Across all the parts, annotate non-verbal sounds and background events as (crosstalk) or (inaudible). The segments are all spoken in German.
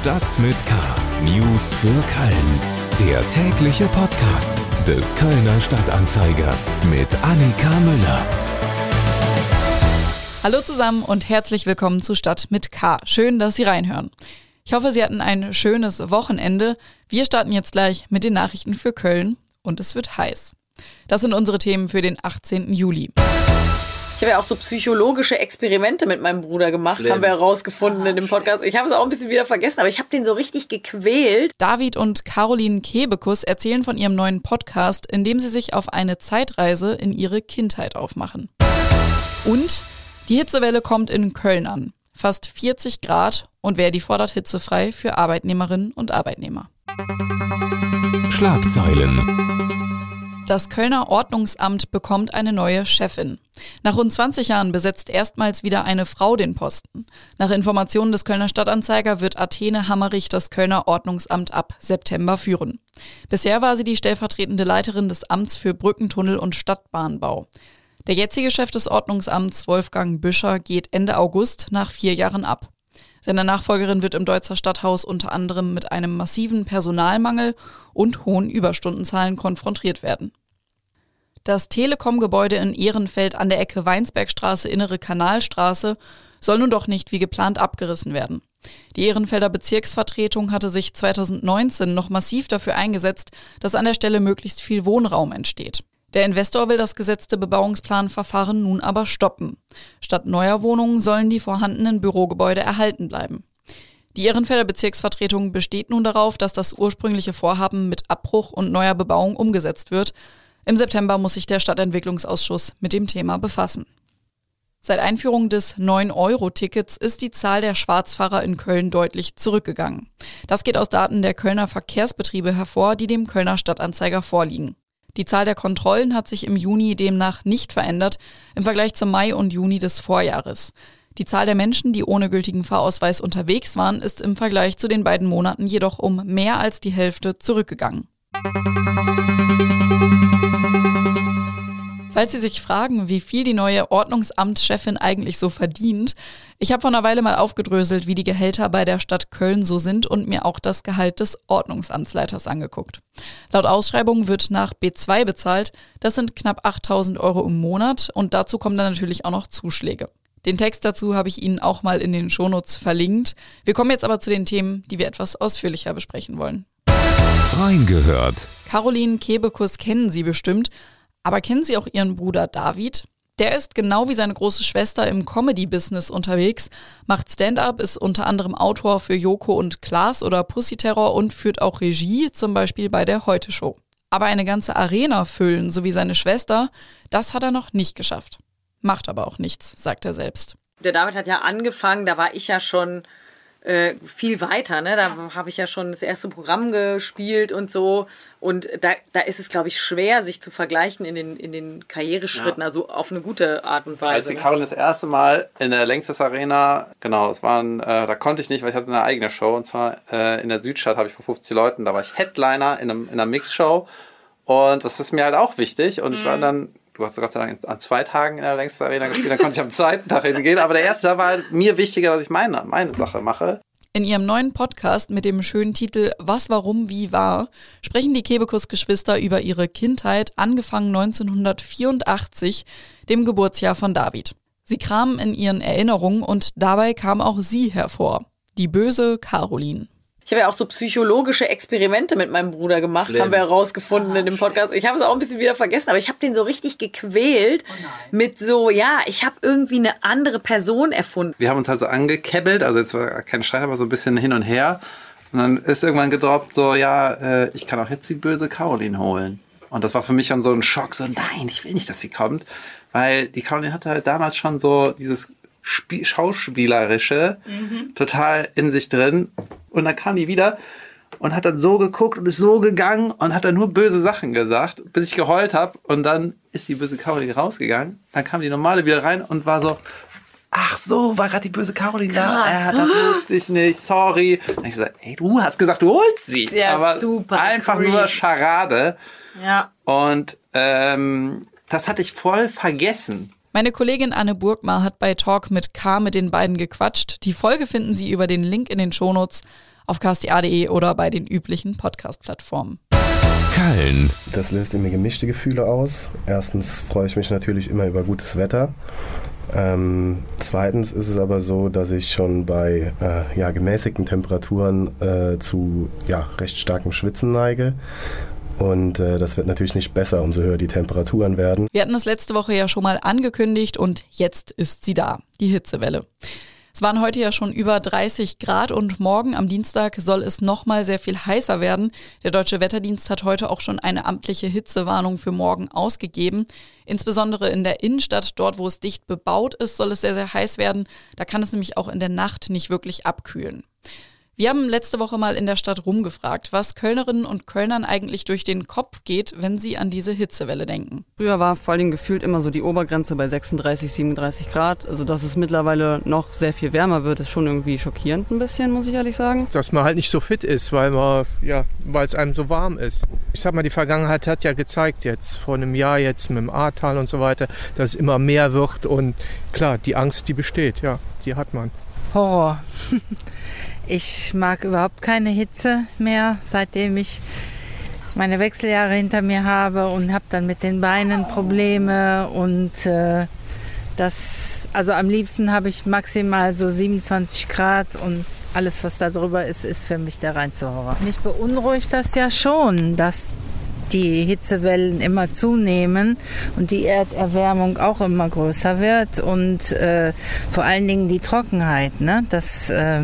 Stadt mit K. News für Köln. Der tägliche Podcast des Kölner Stadtanzeiger mit Annika Müller. Hallo zusammen und herzlich willkommen zu Stadt mit K. Schön, dass Sie reinhören. Ich hoffe, Sie hatten ein schönes Wochenende. Wir starten jetzt gleich mit den Nachrichten für Köln und es wird heiß. Das sind unsere Themen für den 18. Juli. Ich habe ja auch so psychologische Experimente mit meinem Bruder gemacht, Schlimm. haben wir herausgefunden in dem Podcast. Ich habe es auch ein bisschen wieder vergessen, aber ich habe den so richtig gequält. David und Caroline Kebekus erzählen von ihrem neuen Podcast, in dem sie sich auf eine Zeitreise in ihre Kindheit aufmachen. Und die Hitzewelle kommt in Köln an. Fast 40 Grad und wer die fordert hitzefrei für Arbeitnehmerinnen und Arbeitnehmer. Schlagzeilen. Das Kölner Ordnungsamt bekommt eine neue Chefin. Nach rund 20 Jahren besetzt erstmals wieder eine Frau den Posten. Nach Informationen des Kölner Stadtanzeiger wird Athene Hammerich das Kölner Ordnungsamt ab September führen. Bisher war sie die stellvertretende Leiterin des Amts für Brückentunnel und Stadtbahnbau. Der jetzige Chef des Ordnungsamts, Wolfgang Büscher, geht Ende August nach vier Jahren ab. Seine Nachfolgerin wird im Deutzer Stadthaus unter anderem mit einem massiven Personalmangel und hohen Überstundenzahlen konfrontiert werden. Das Telekom-Gebäude in Ehrenfeld an der Ecke Weinsbergstraße, Innere Kanalstraße soll nun doch nicht wie geplant abgerissen werden. Die Ehrenfelder Bezirksvertretung hatte sich 2019 noch massiv dafür eingesetzt, dass an der Stelle möglichst viel Wohnraum entsteht. Der Investor will das gesetzte Bebauungsplanverfahren nun aber stoppen. Statt neuer Wohnungen sollen die vorhandenen Bürogebäude erhalten bleiben. Die Ehrenfelder Bezirksvertretung besteht nun darauf, dass das ursprüngliche Vorhaben mit Abbruch und neuer Bebauung umgesetzt wird. Im September muss sich der Stadtentwicklungsausschuss mit dem Thema befassen. Seit Einführung des 9-Euro-Tickets ist die Zahl der Schwarzfahrer in Köln deutlich zurückgegangen. Das geht aus Daten der Kölner Verkehrsbetriebe hervor, die dem Kölner Stadtanzeiger vorliegen. Die Zahl der Kontrollen hat sich im Juni demnach nicht verändert im Vergleich zum Mai und Juni des Vorjahres. Die Zahl der Menschen, die ohne gültigen Fahrausweis unterwegs waren, ist im Vergleich zu den beiden Monaten jedoch um mehr als die Hälfte zurückgegangen. Falls Sie sich fragen, wie viel die neue Ordnungsamtschefin eigentlich so verdient, ich habe vor einer Weile mal aufgedröselt, wie die Gehälter bei der Stadt Köln so sind und mir auch das Gehalt des Ordnungsamtsleiters angeguckt. Laut Ausschreibung wird nach B2 bezahlt, das sind knapp 8000 Euro im Monat und dazu kommen dann natürlich auch noch Zuschläge. Den Text dazu habe ich Ihnen auch mal in den Shownotes verlinkt. Wir kommen jetzt aber zu den Themen, die wir etwas ausführlicher besprechen wollen. Reingehört. Caroline Kebekus kennen Sie bestimmt. Aber kennen Sie auch Ihren Bruder David? Der ist genau wie seine große Schwester im Comedy-Business unterwegs, macht Stand-up, ist unter anderem Autor für Joko und Klaas oder Pussy Terror und führt auch Regie, zum Beispiel bei der Heute Show. Aber eine ganze Arena füllen, so wie seine Schwester, das hat er noch nicht geschafft. Macht aber auch nichts, sagt er selbst. Der David hat ja angefangen, da war ich ja schon äh, viel weiter. Ne? Da ja. habe ich ja schon das erste Programm gespielt und so. Und da, da ist es, glaube ich, schwer, sich zu vergleichen in den, in den Karriereschritten, ja. also auf eine gute Art und Weise. Als die ne? Caroline das erste Mal in der Längstes Arena, genau, es waren, äh, da konnte ich nicht, weil ich hatte eine eigene Show. Und zwar äh, in der Südstadt habe ich vor 50 Leuten, da war ich Headliner in, einem, in einer Mixshow. Und das ist mir halt auch wichtig. Und ich war mhm. dann du hast Gott sei Dank an zwei Tagen in der längsten Arena gespielt, dann konnte ich am zweiten Tag hingehen. Aber der erste Tag war mir wichtiger, dass ich meine, meine Sache mache. In ihrem neuen Podcast mit dem schönen Titel Was, Warum, Wie war sprechen die Kebekus-Geschwister über ihre Kindheit, angefangen 1984, dem Geburtsjahr von David. Sie kramen in ihren Erinnerungen und dabei kam auch sie hervor, die böse Caroline. Ich habe ja auch so psychologische Experimente mit meinem Bruder gemacht, Schlimm. haben wir herausgefunden in dem Podcast. Ich habe es auch ein bisschen wieder vergessen, aber ich habe den so richtig gequält oh mit so, ja, ich habe irgendwie eine andere Person erfunden. Wir haben uns halt so angekebbelt, also jetzt war kein Streit, aber so ein bisschen hin und her. Und dann ist irgendwann gedroppt, so, ja, äh, ich kann auch jetzt die böse Caroline holen. Und das war für mich schon so ein Schock, so, nein, ich will nicht, dass sie kommt. Weil die Caroline hatte halt damals schon so dieses Spie Schauspielerische mhm. total in sich drin. Und dann kam die wieder und hat dann so geguckt und ist so gegangen und hat dann nur böse Sachen gesagt, bis ich geheult habe. Und dann ist die böse Caroline rausgegangen. Dann kam die normale wieder rein und war so, ach so, war gerade die böse Caroline da? Ja, das (gasps) wusste ich nicht, sorry. Dann habe ich gesagt, ey, du hast gesagt, du holst sie. Ja, Aber super einfach creep. nur Scharade. Ja. Und ähm, das hatte ich voll vergessen. Meine Kollegin Anne Burgmar hat bei Talk mit K mit den beiden gequatscht. Die Folge finden Sie über den Link in den Shownotes auf ksta.de oder bei den üblichen Podcast-Plattformen. Köln. Das löst in mir gemischte Gefühle aus. Erstens freue ich mich natürlich immer über gutes Wetter. Ähm, zweitens ist es aber so, dass ich schon bei äh, ja, gemäßigten Temperaturen äh, zu ja, recht starkem Schwitzen neige. Und äh, das wird natürlich nicht besser, umso höher die Temperaturen werden. Wir hatten es letzte Woche ja schon mal angekündigt und jetzt ist sie da, die Hitzewelle. Es waren heute ja schon über 30 Grad und morgen am Dienstag soll es nochmal sehr viel heißer werden. Der Deutsche Wetterdienst hat heute auch schon eine amtliche Hitzewarnung für morgen ausgegeben. Insbesondere in der Innenstadt, dort wo es dicht bebaut ist, soll es sehr, sehr heiß werden. Da kann es nämlich auch in der Nacht nicht wirklich abkühlen. Wir haben letzte Woche mal in der Stadt rumgefragt, was Kölnerinnen und Kölnern eigentlich durch den Kopf geht, wenn sie an diese Hitzewelle denken. Früher war vor allem gefühlt immer so die Obergrenze bei 36, 37 Grad. Also dass es mittlerweile noch sehr viel wärmer wird, ist schon irgendwie schockierend ein bisschen, muss ich ehrlich sagen. Dass man halt nicht so fit ist, weil man ja, weil es einem so warm ist. Ich sag mal, die Vergangenheit hat ja gezeigt jetzt vor einem Jahr jetzt mit dem Ahrtal und so weiter, dass es immer mehr wird und klar, die Angst, die besteht, ja, die hat man. Horror. (laughs) Ich mag überhaupt keine Hitze mehr, seitdem ich meine Wechseljahre hinter mir habe und habe dann mit den Beinen Probleme und äh, das, also am liebsten habe ich maximal so 27 Grad und alles, was da drüber ist, ist für mich der reinste Horror. Mich beunruhigt das ja schon, dass die Hitzewellen immer zunehmen und die Erderwärmung auch immer größer wird und äh, vor allen Dingen die Trockenheit. Ne? Das, äh,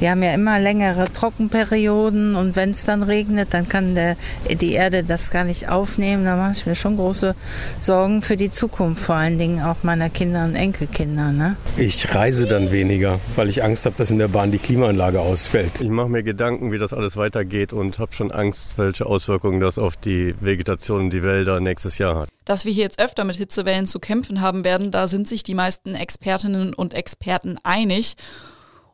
wir haben ja immer längere Trockenperioden und wenn es dann regnet, dann kann der, die Erde das gar nicht aufnehmen. Da mache ich mir schon große Sorgen für die Zukunft, vor allen Dingen auch meiner Kinder und Enkelkinder. Ne? Ich reise dann weniger, weil ich Angst habe, dass in der Bahn die Klimaanlage ausfällt. Ich mache mir Gedanken, wie das alles weitergeht und habe schon Angst, welche Auswirkungen das auf die die Vegetation und die Wälder nächstes Jahr hat. Dass wir hier jetzt öfter mit Hitzewellen zu kämpfen haben werden, da sind sich die meisten Expertinnen und Experten einig.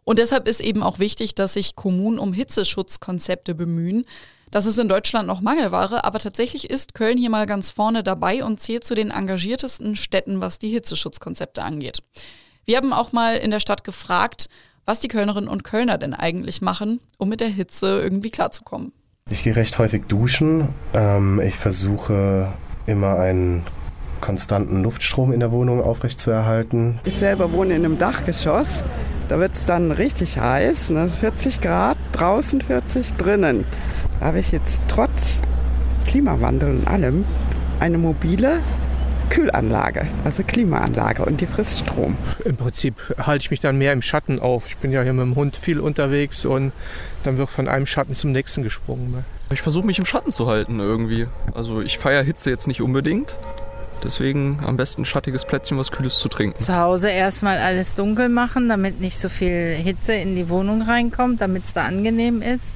Und deshalb ist eben auch wichtig, dass sich Kommunen um Hitzeschutzkonzepte bemühen. Das ist in Deutschland noch Mangelware, aber tatsächlich ist Köln hier mal ganz vorne dabei und zählt zu den engagiertesten Städten, was die Hitzeschutzkonzepte angeht. Wir haben auch mal in der Stadt gefragt, was die Kölnerinnen und Kölner denn eigentlich machen, um mit der Hitze irgendwie klarzukommen. Ich gehe recht häufig duschen. Ähm, ich versuche immer einen konstanten Luftstrom in der Wohnung aufrechtzuerhalten. Ich selber wohne in einem Dachgeschoss. Da wird es dann richtig heiß, ne? 40 Grad, draußen 40, drinnen. Da habe ich jetzt trotz Klimawandel und allem eine mobile Kühlanlage, also Klimaanlage und die frisst Strom. Im Prinzip halte ich mich dann mehr im Schatten auf. Ich bin ja hier mit dem Hund viel unterwegs und dann wird von einem Schatten zum nächsten gesprungen. Ne? Ich versuche mich im Schatten zu halten irgendwie. Also ich feiere Hitze jetzt nicht unbedingt. Deswegen am besten ein schattiges Plätzchen, was Kühles zu trinken. Zu Hause erstmal alles dunkel machen, damit nicht so viel Hitze in die Wohnung reinkommt, damit es da angenehm ist.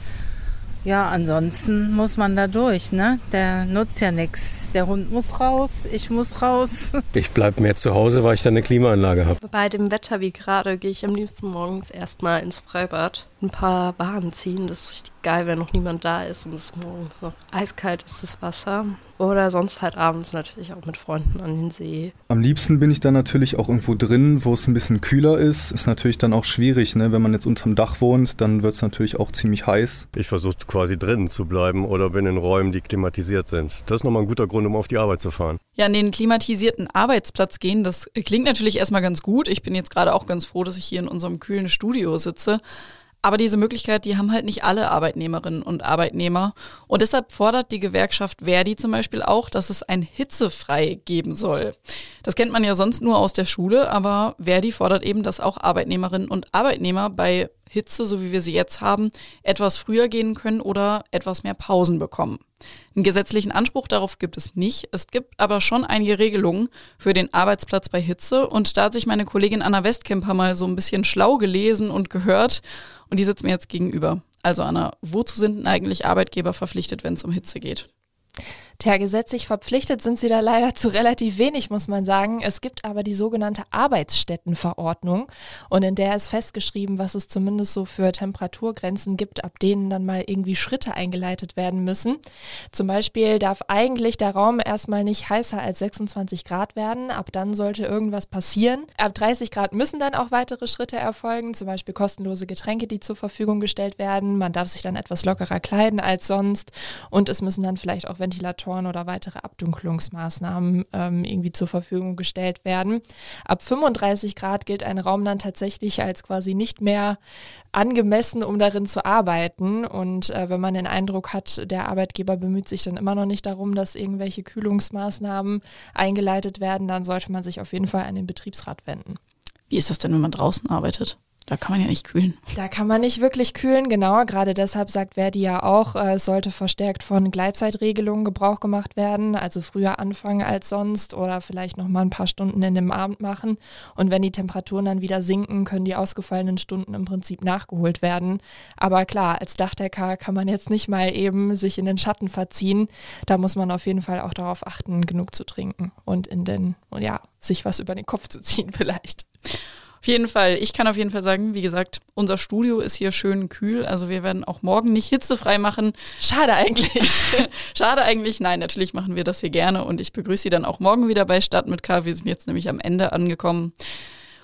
Ja, ansonsten muss man da durch, ne? Der nutzt ja nichts. Der Hund muss raus, ich muss raus. (laughs) Ich bleibe mehr zu Hause, weil ich da eine Klimaanlage habe. Bei dem Wetter wie gerade gehe ich am liebsten morgens erstmal ins Freibad. Ein paar Bahnen ziehen, das ist richtig geil, wenn noch niemand da ist und es morgens noch eiskalt ist, das Wasser. Oder sonst halt abends natürlich auch mit Freunden an den See. Am liebsten bin ich dann natürlich auch irgendwo drin, wo es ein bisschen kühler ist. Ist natürlich dann auch schwierig, ne? wenn man jetzt unterm Dach wohnt, dann wird es natürlich auch ziemlich heiß. Ich versuche quasi drinnen zu bleiben oder bin in Räumen, die klimatisiert sind. Das ist nochmal ein guter Grund, um auf die Arbeit zu fahren. Ja, an den klimatisierten Arbeitsplatz gehen, das klingt natürlich erstmal ganz gut. Ich bin jetzt gerade auch ganz froh, dass ich hier in unserem kühlen Studio sitze. Aber diese Möglichkeit, die haben halt nicht alle Arbeitnehmerinnen und Arbeitnehmer. Und deshalb fordert die Gewerkschaft Verdi zum Beispiel auch, dass es ein Hitzefrei geben soll. Das kennt man ja sonst nur aus der Schule, aber Verdi fordert eben, dass auch Arbeitnehmerinnen und Arbeitnehmer bei Hitze, so wie wir sie jetzt haben, etwas früher gehen können oder etwas mehr Pausen bekommen. Einen gesetzlichen Anspruch darauf gibt es nicht. Es gibt aber schon einige Regelungen für den Arbeitsplatz bei Hitze. Und da hat sich meine Kollegin Anna Westkemper mal so ein bisschen schlau gelesen und gehört. Und die sitzt mir jetzt gegenüber. Also Anna, wozu sind denn eigentlich Arbeitgeber verpflichtet, wenn es um Hitze geht? Tja, gesetzlich verpflichtet sind sie da leider zu relativ wenig, muss man sagen. Es gibt aber die sogenannte Arbeitsstättenverordnung und in der ist festgeschrieben, was es zumindest so für Temperaturgrenzen gibt, ab denen dann mal irgendwie Schritte eingeleitet werden müssen. Zum Beispiel darf eigentlich der Raum erstmal nicht heißer als 26 Grad werden. Ab dann sollte irgendwas passieren. Ab 30 Grad müssen dann auch weitere Schritte erfolgen, zum Beispiel kostenlose Getränke, die zur Verfügung gestellt werden. Man darf sich dann etwas lockerer kleiden als sonst und es müssen dann vielleicht auch Ventilatoren oder weitere Abdunklungsmaßnahmen ähm, irgendwie zur Verfügung gestellt werden. Ab 35 Grad gilt ein Raum dann tatsächlich als quasi nicht mehr angemessen, um darin zu arbeiten. Und äh, wenn man den Eindruck hat, der Arbeitgeber bemüht sich dann immer noch nicht darum, dass irgendwelche Kühlungsmaßnahmen eingeleitet werden, dann sollte man sich auf jeden Fall an den Betriebsrat wenden. Wie ist das denn, wenn man draußen arbeitet? Da kann man ja nicht kühlen. Da kann man nicht wirklich kühlen, genau. Gerade deshalb sagt Verdi ja auch, äh, es sollte verstärkt von Gleitzeitregelungen Gebrauch gemacht werden, also früher anfangen als sonst oder vielleicht noch mal ein paar Stunden in dem Abend machen. Und wenn die Temperaturen dann wieder sinken, können die ausgefallenen Stunden im Prinzip nachgeholt werden. Aber klar, als Dachdecker kann man jetzt nicht mal eben sich in den Schatten verziehen. Da muss man auf jeden Fall auch darauf achten, genug zu trinken und in den, ja, sich was über den Kopf zu ziehen (laughs) vielleicht. Auf jeden Fall, ich kann auf jeden Fall sagen, wie gesagt, unser Studio ist hier schön kühl. Also wir werden auch morgen nicht hitzefrei machen. Schade eigentlich. (laughs) Schade eigentlich. Nein, natürlich machen wir das hier gerne und ich begrüße Sie dann auch morgen wieder bei Stadt mit K. Wir sind jetzt nämlich am Ende angekommen.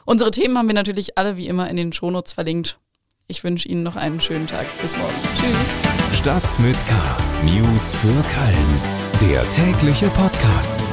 Unsere Themen haben wir natürlich alle wie immer in den Shownotes verlinkt. Ich wünsche Ihnen noch einen schönen Tag. Bis morgen. Tschüss. Stadt mit K. News für Köln. Der tägliche Podcast.